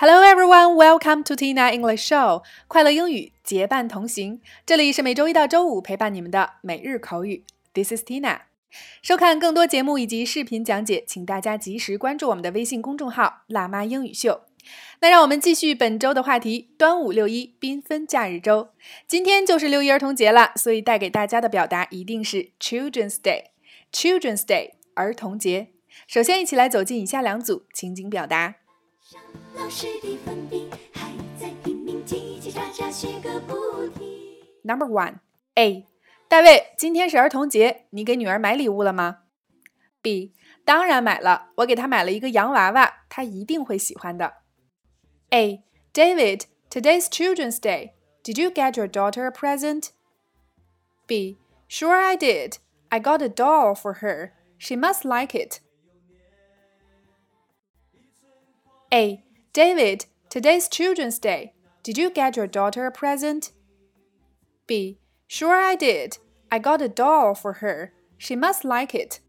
Hello everyone, welcome to Tina English Show，快乐英语结伴同行。这里是每周一到周五陪伴你们的每日口语。This is Tina。收看更多节目以及视频讲解，请大家及时关注我们的微信公众号“辣妈英语秀”。那让我们继续本周的话题：端午、六一缤纷假日周。今天就是六一儿童节了，所以带给大家的表达一定是 Children's Day。Children's Day，儿童节。首先，一起来走进以下两组情景表达。老师的粉笔还在拼命叽叽喳喳写个不停。Number one A，大卫，今天是儿童节，你给女儿买礼物了吗？B，当然买了，我给她买了一个洋娃娃，她一定会喜欢的。A. David, today's Children's Day. Did you get your daughter a present? B. Sure, I did. I got a doll for her. She must like it. A. David, today's Children's Day. Did you get your daughter a present? B. Sure, I did. I got a doll for her. She must like it.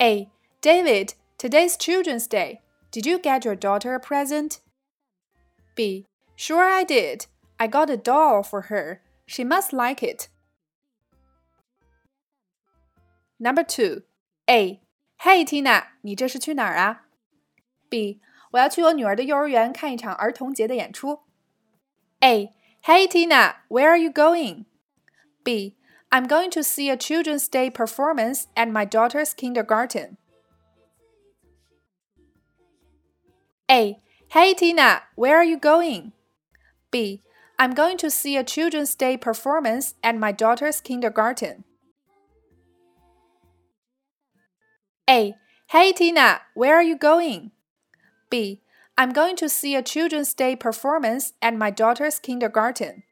A. David, today's Children's Day. Did you get your daughter a present? B. Sure, I did. I got a doll for her. She must like it. Number two. A. Hey Tina，你这是去哪儿啊？B，我要去我女儿的幼儿园看一场儿童节的演出。A. Hey Tina，where are you going? B. I'm going to see a Children's Day performance at my daughter's kindergarten. A. Hey Tina，where are you going? B. I'm going to see a Children's Day performance at my daughter's kindergarten. A. Hey Tina, where are you going? B. I'm going to see a Children's Day performance at my daughter's kindergarten.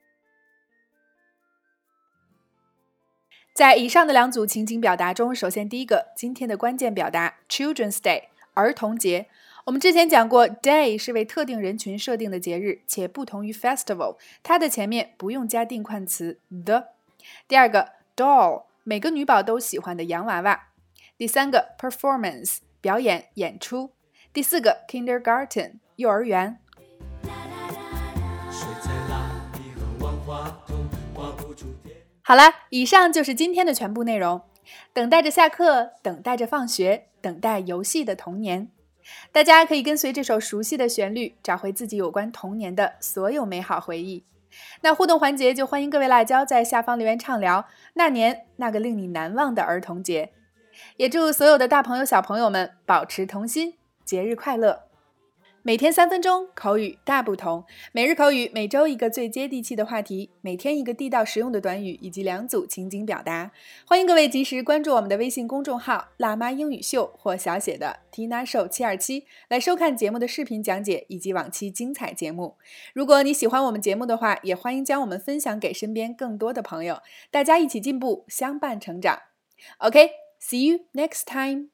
在以上的两组情景表达中，首先第一个，今天的关键表达 Children's Day 儿童节。我们之前讲过，Day 是为特定人群设定的节日，且不同于 Festival，它的前面不用加定冠词 the。第二个，Doll 每个女宝都喜欢的洋娃娃。第三个 performance 表演演出，第四个 kindergarten 幼儿园。好了，以上就是今天的全部内容。等待着下课，等待着放学，等待游戏的童年。大家可以跟随这首熟悉的旋律，找回自己有关童年的所有美好回忆。那互动环节就欢迎各位辣椒在下方留言畅聊那年那个令你难忘的儿童节。也祝所有的大朋友、小朋友们保持童心，节日快乐！每天三分钟，口语大不同。每日口语，每周一个最接地气的话题，每天一个地道实用的短语，以及两组情景表达。欢迎各位及时关注我们的微信公众号“辣妈英语秀”或小写的 “Tina Show 七二七”，来收看节目的视频讲解以及往期精彩节目。如果你喜欢我们节目的话，也欢迎将我们分享给身边更多的朋友，大家一起进步，相伴成长。OK。See you next time.